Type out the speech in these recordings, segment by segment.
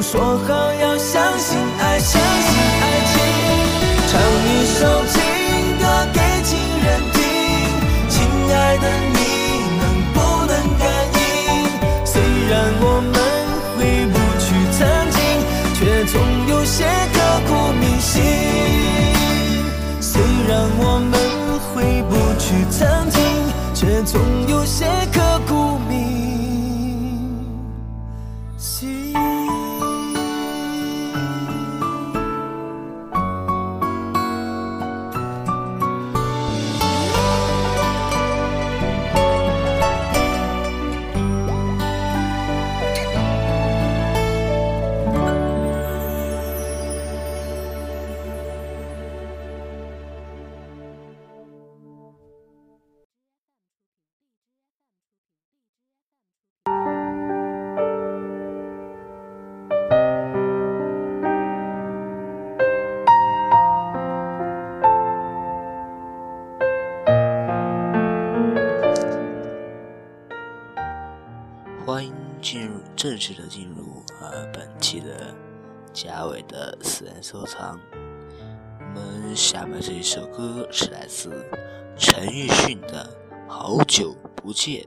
说好要相信爱，相信爱情。唱一首情歌给情人听，亲爱的你能不能感应？虽然我们回不去曾经，却总有些刻骨铭心。虽然我们回不去曾经，却总有些刻。收藏。我们下面这一首歌是来自陈奕迅的好久不见。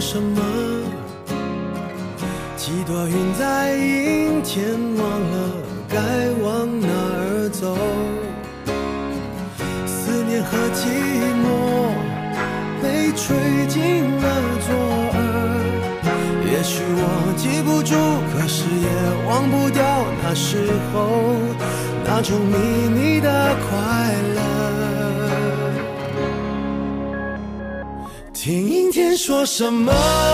什么。什么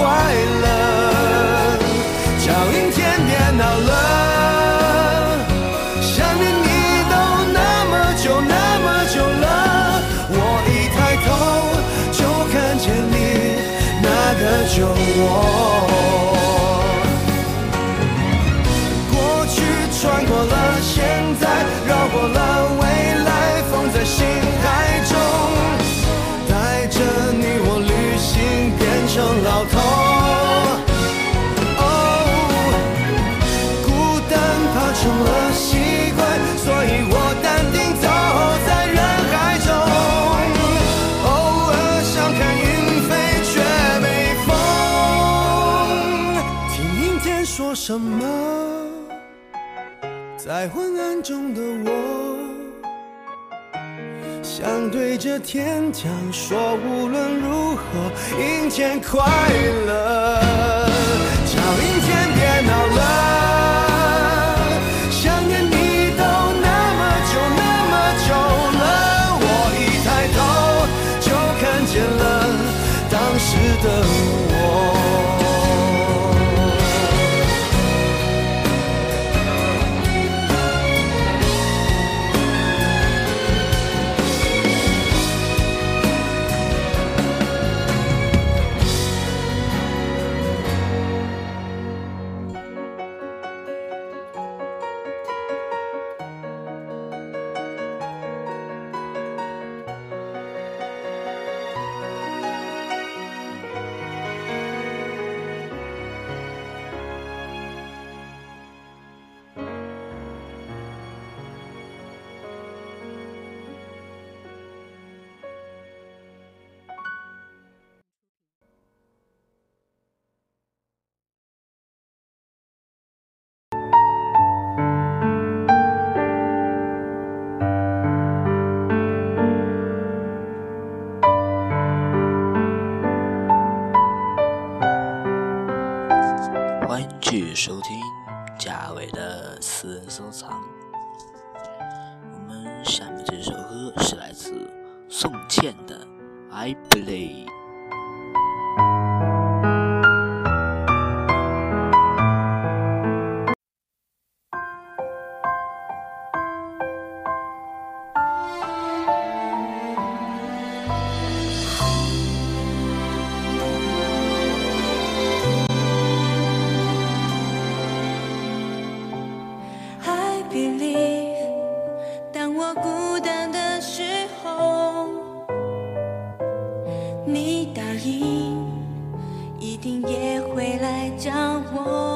快乐。叫阴天别闹了，想念你都那么久那么久了，我一抬头就看见你那个酒窝。头。哦孤单怕成了习惯所以我淡定走在人海中。偶尔想看云飞却没风。听阴天说什么在昏暗中的我。想对着天讲说，无论如何，阴天快乐。我孤单的时候，你答应一定也会来找我。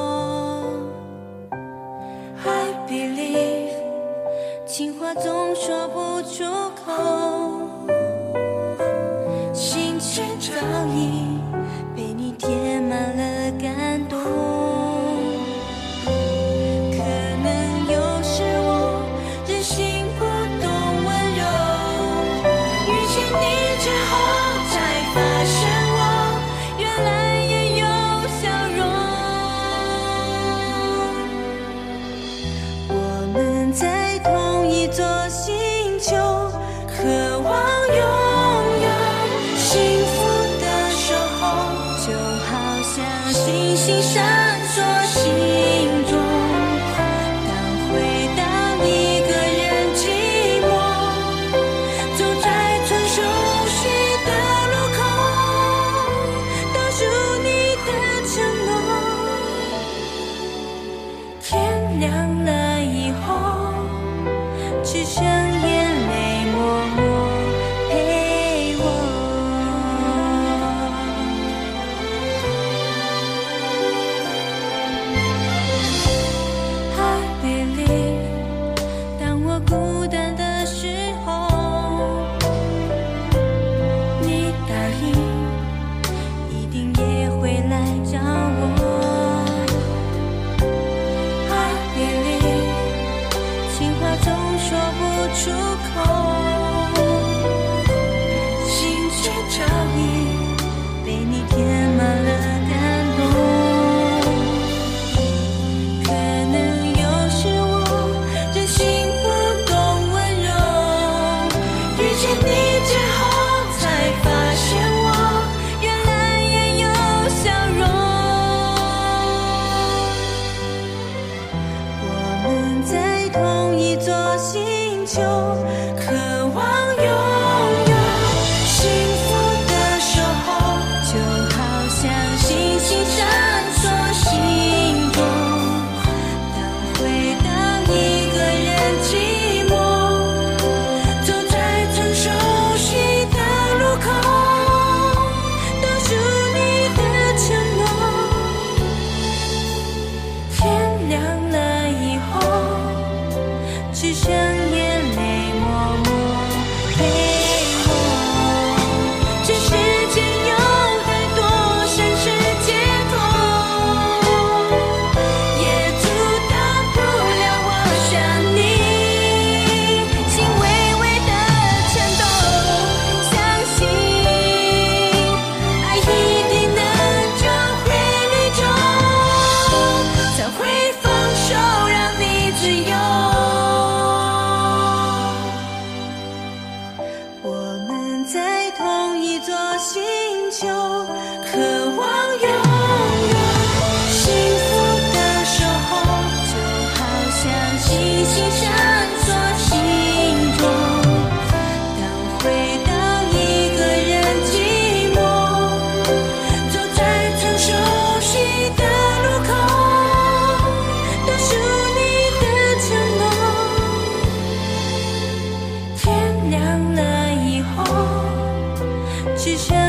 之前。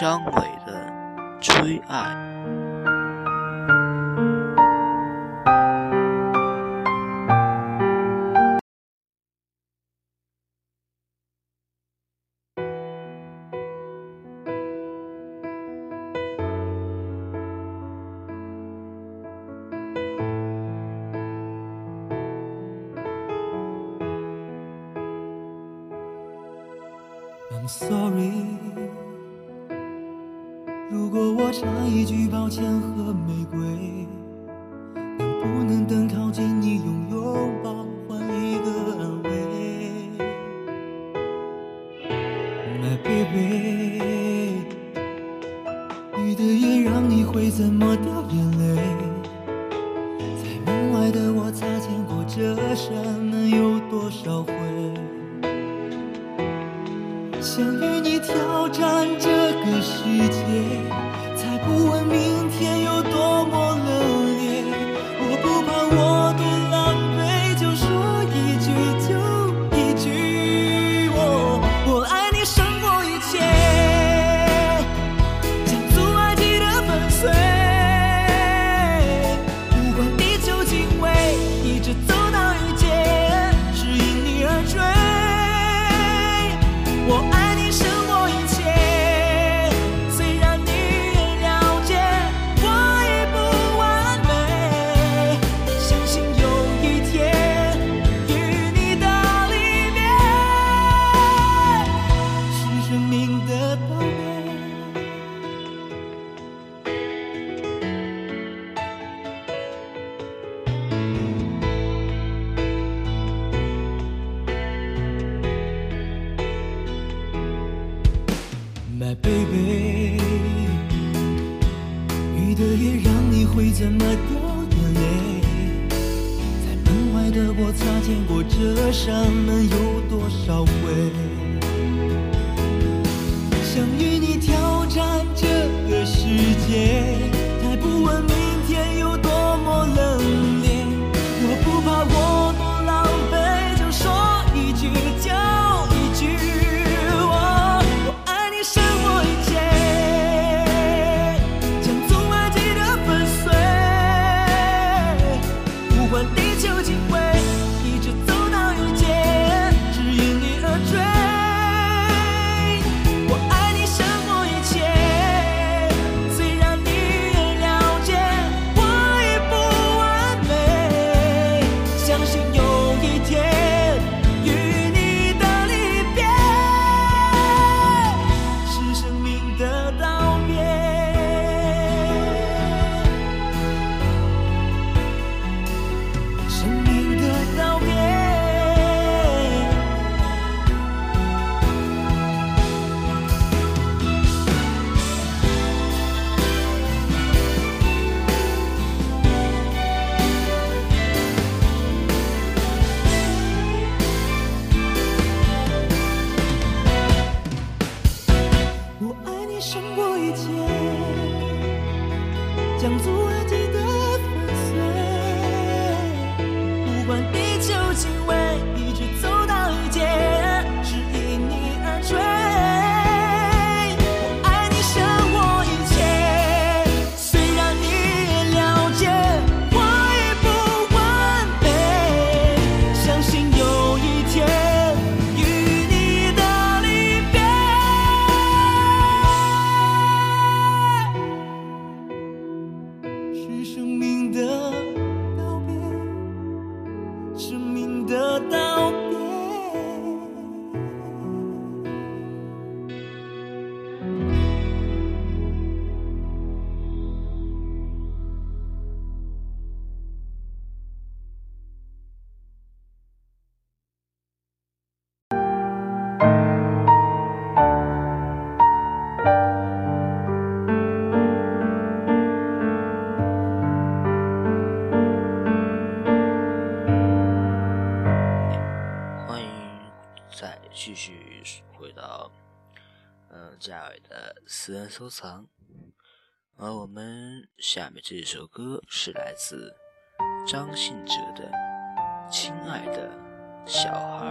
张伟的《追爱》。I'm sorry. 差一句抱歉和玫瑰。我擦肩过这扇门有多少回？想与你挑战这个世界。私人收藏。而我们下面这首歌是来自张信哲的《亲爱的小孩》。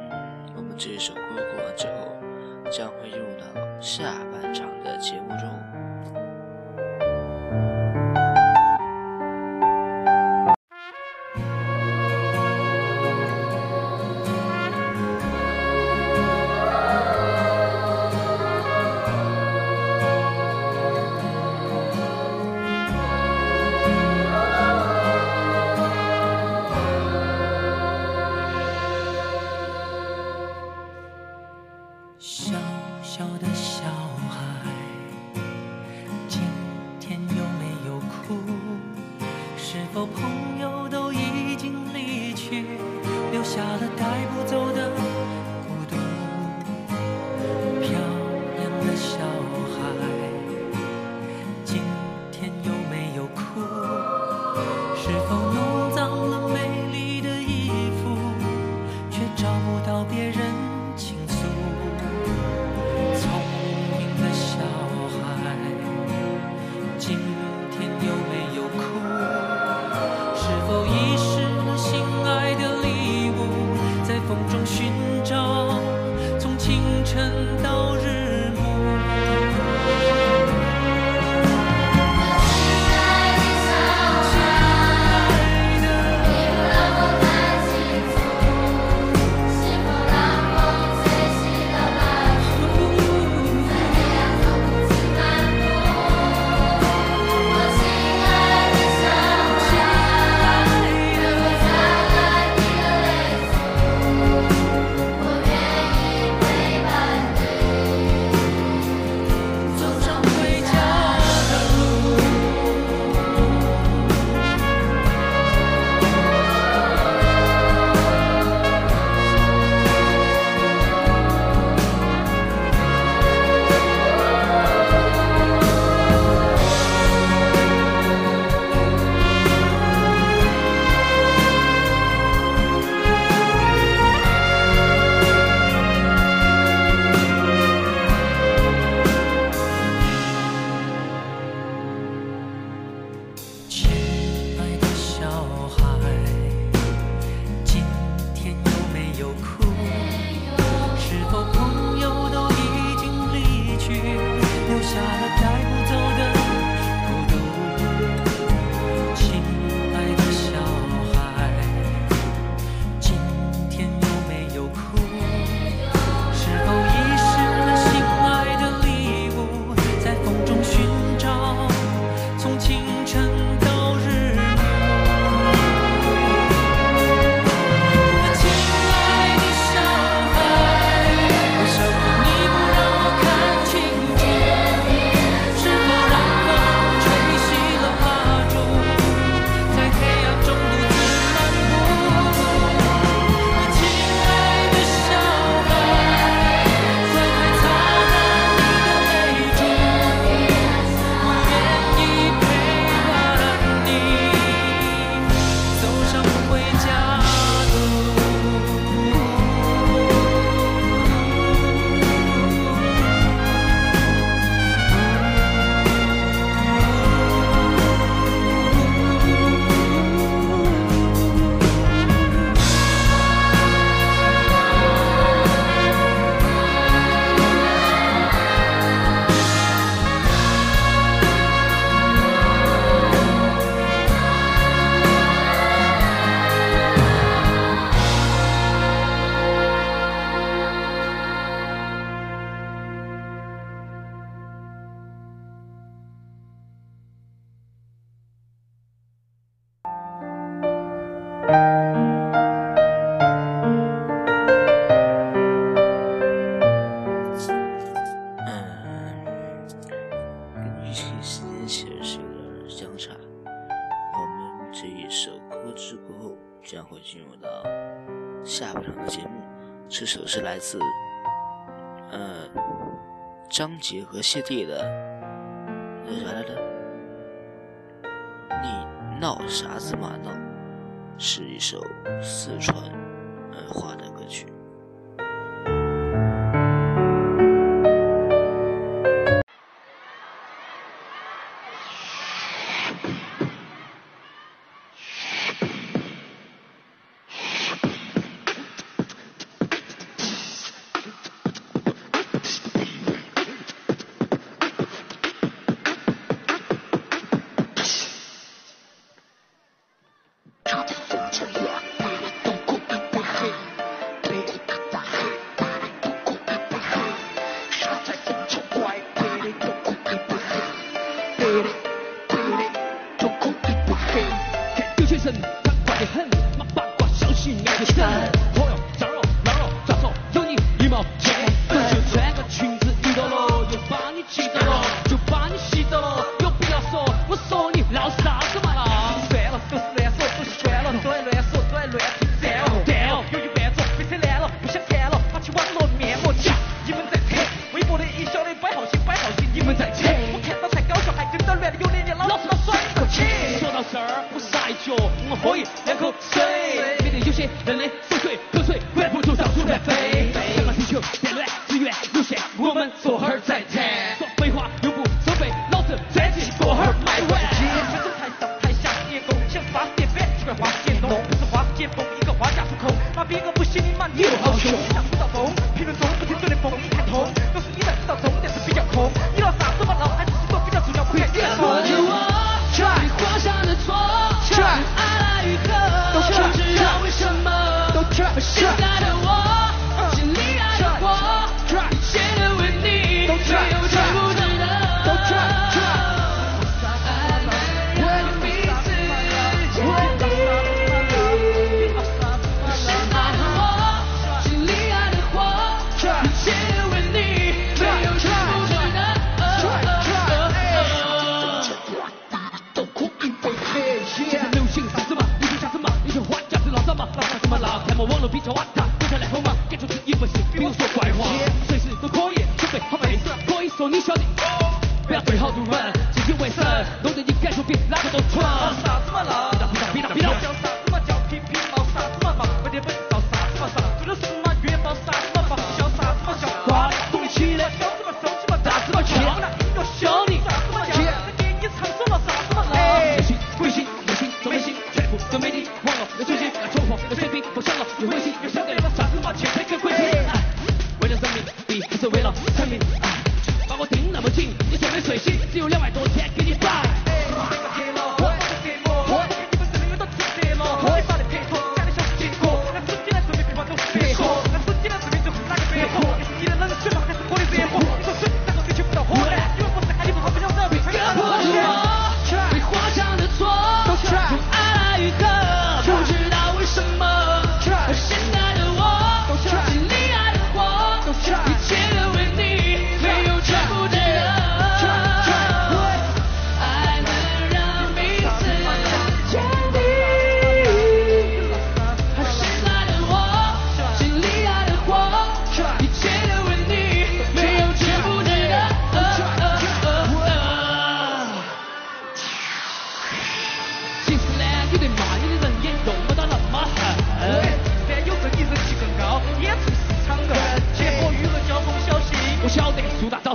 嗯，我们这首歌过完之后，将会入到下半场的节目中。结合谢帝的，那啥来的？你闹啥子嘛闹？是一首四川儿话的。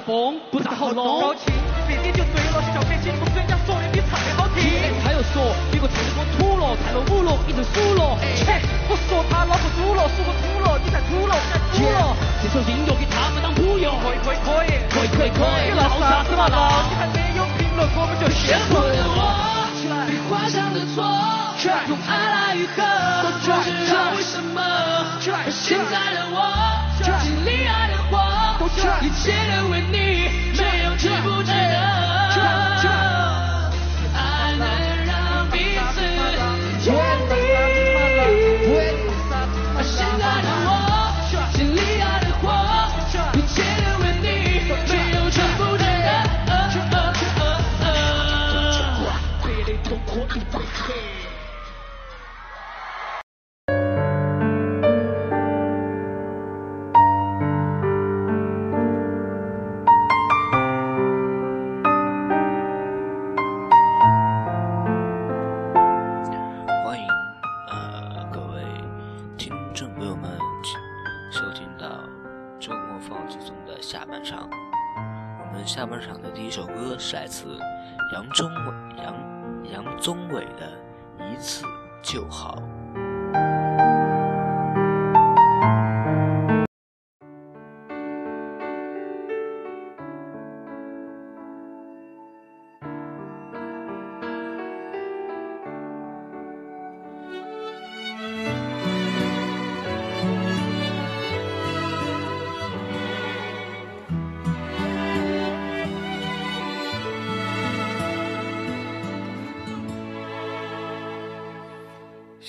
风不咋好弄高清一点就对了小笑心，不风人家说的比唱的好听。哎他又说别个唱的歌土了太落伍了你就输了。切我说他老壳堵了输不土了你才土了你太土了。这首音乐给他们当补药可以可以可以可以可以可以闹啥子嘛闹你还没有评论我们就先说的我被划伤的错。用爱来愈合不知道为什么。现在的我经历爱的火一切都为你没有值不值得？下半场的第一首歌是来自杨宗纬杨杨宗纬的《一次就好》。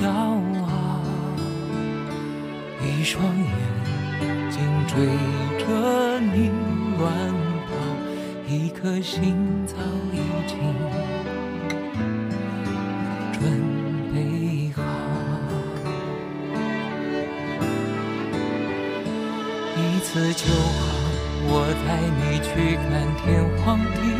骄傲。一双眼睛追着你乱跑，一颗心早已经准备好。一次就好，我带你去看天荒地。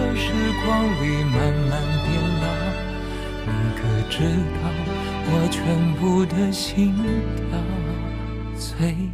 的时光里慢慢变老，你可知道我全部的心跳？最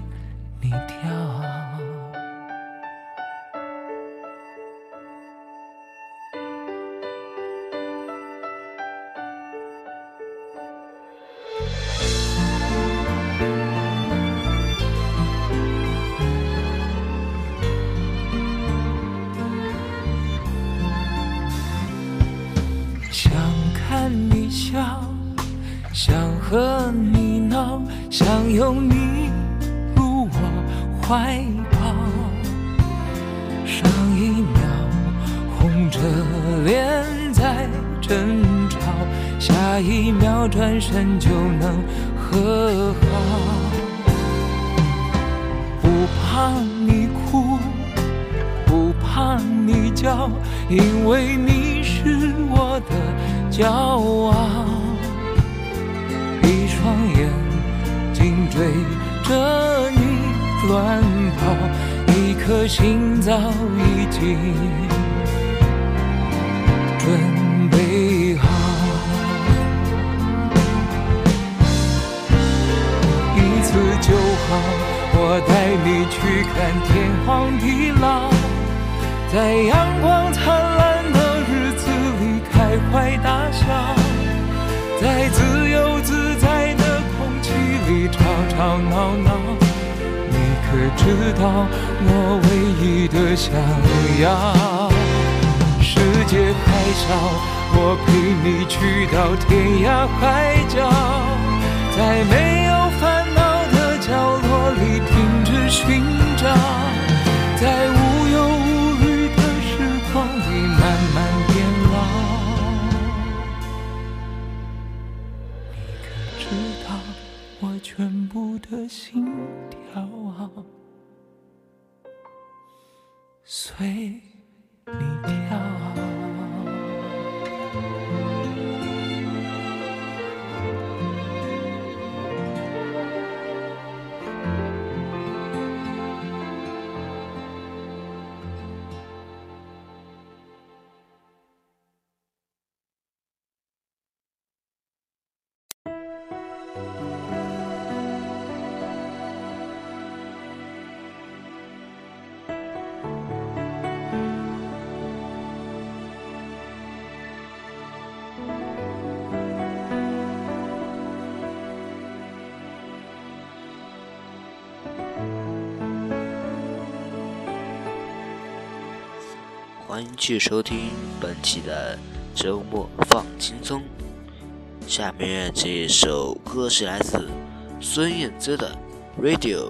随欢迎去收听本期的周末放轻松，下面这首歌是来自孙燕姿的 Radio。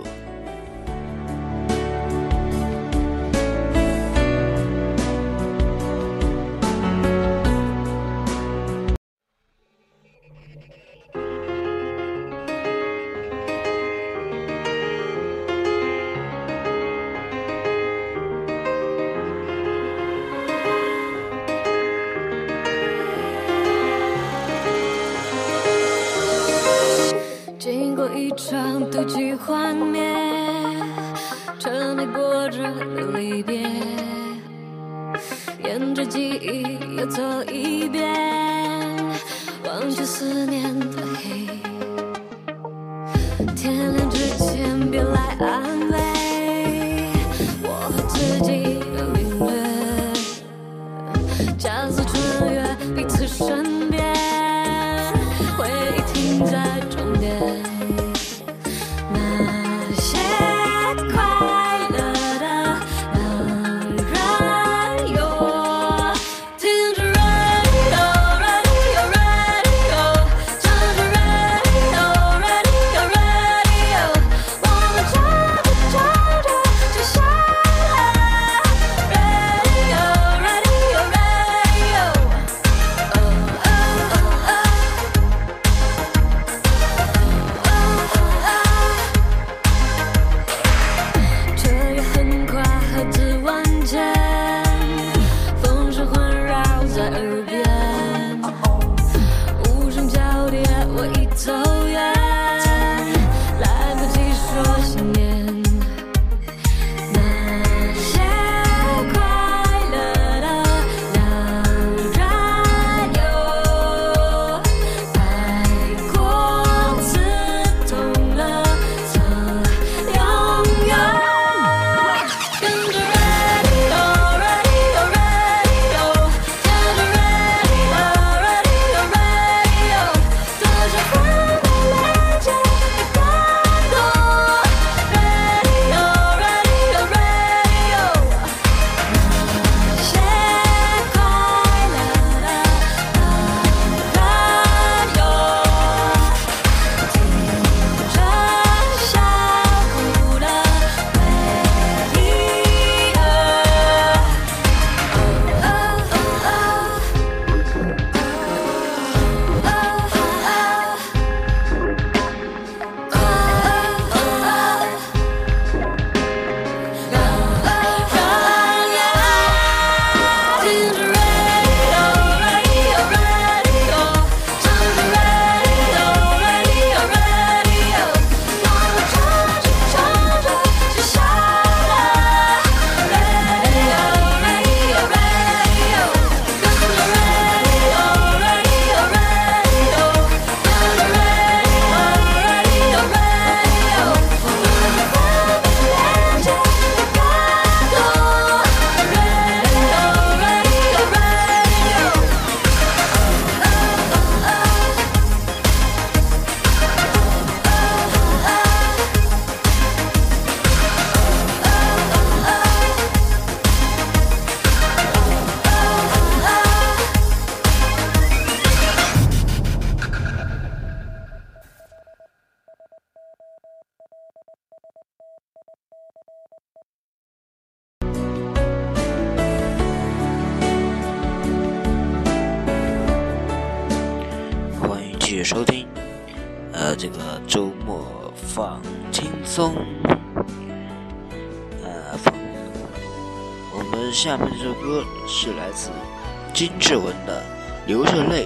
质问的流着泪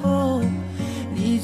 候，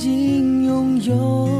曾经拥有。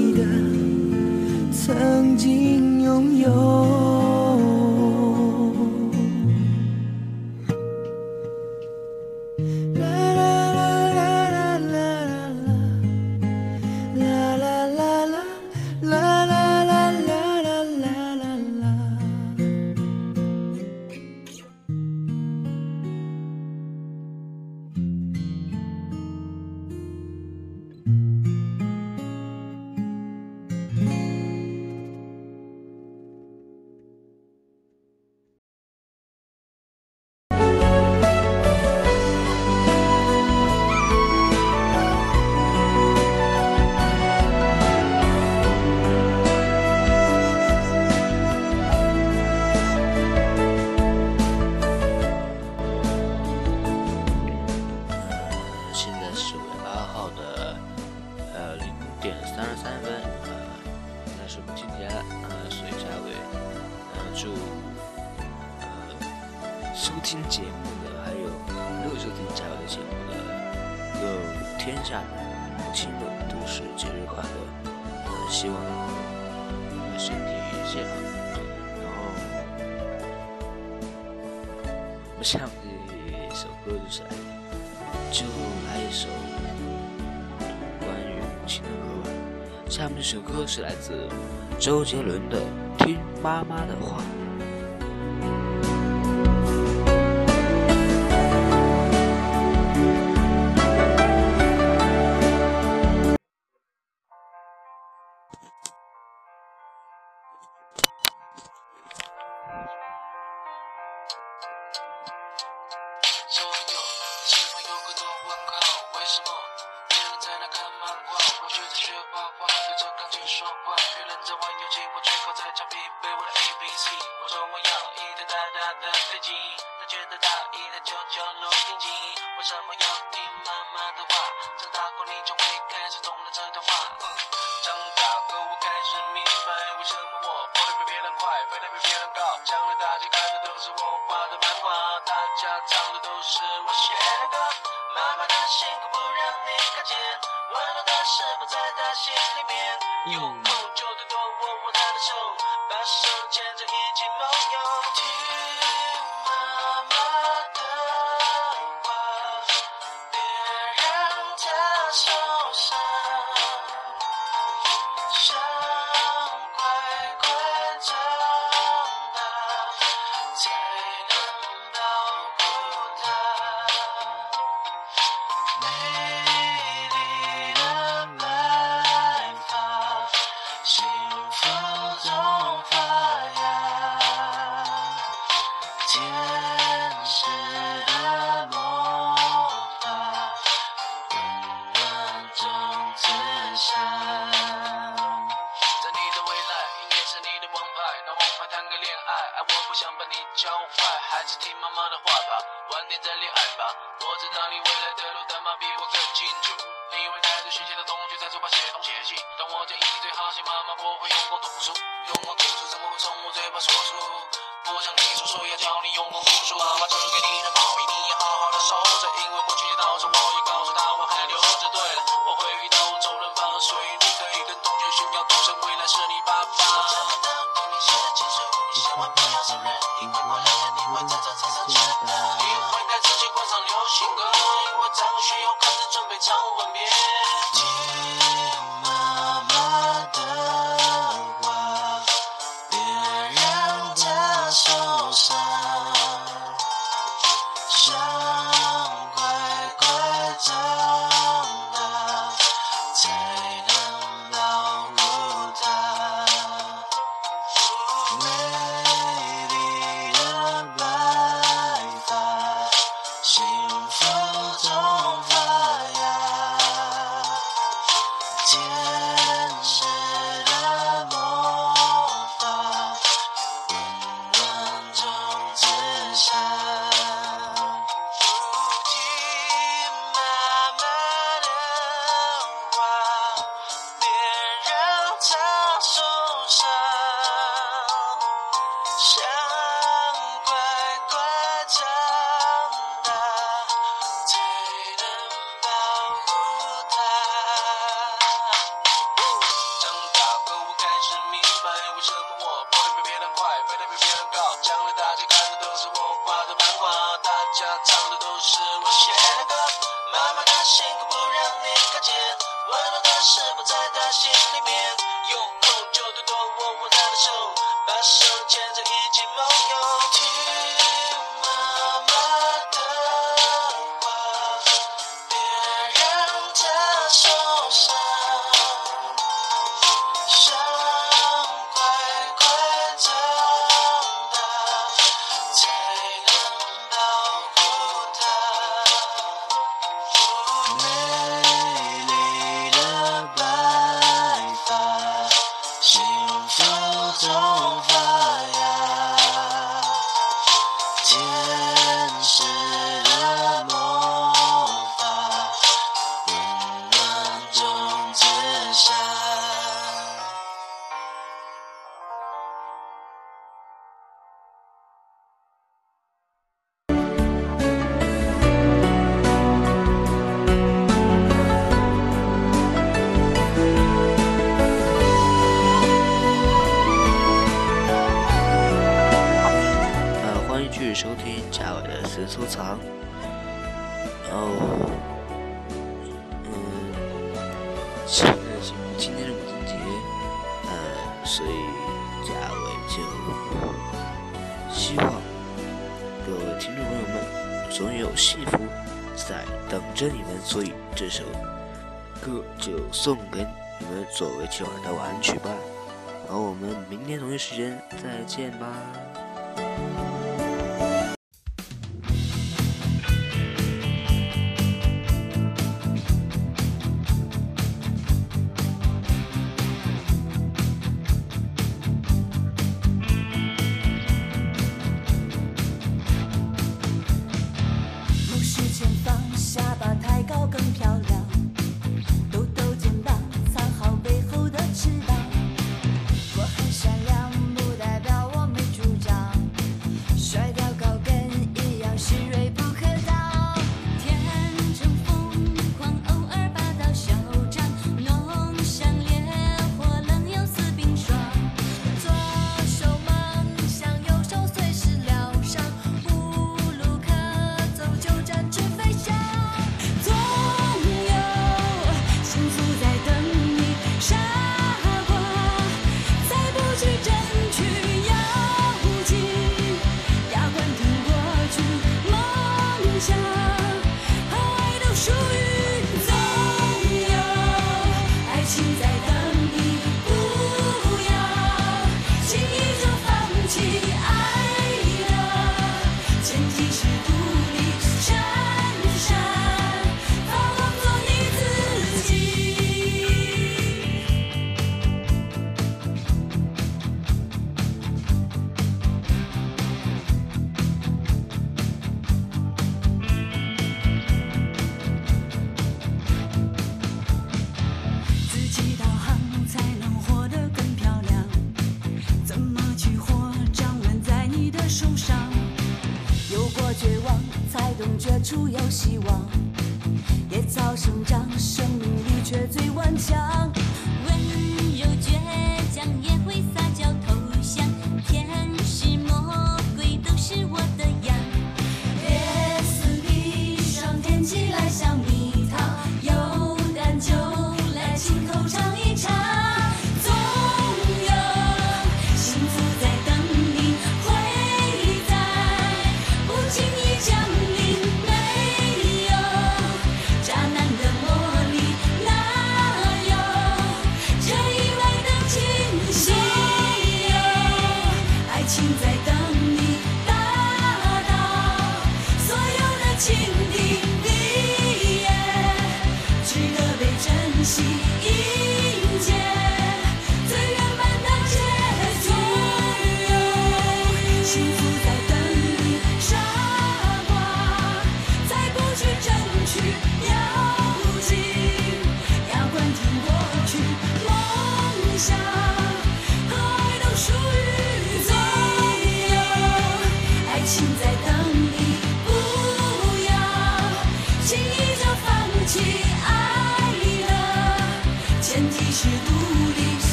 曾经拥有。心里面有空就多多握握她的手把手然后嗯，现在是今天的母亲节，呃，所以贾伟就希望各位听众朋友们总有幸福在等着你们，所以这首歌就送给你们作为今晚的晚安曲吧。然后我们明天同一时间再见吧。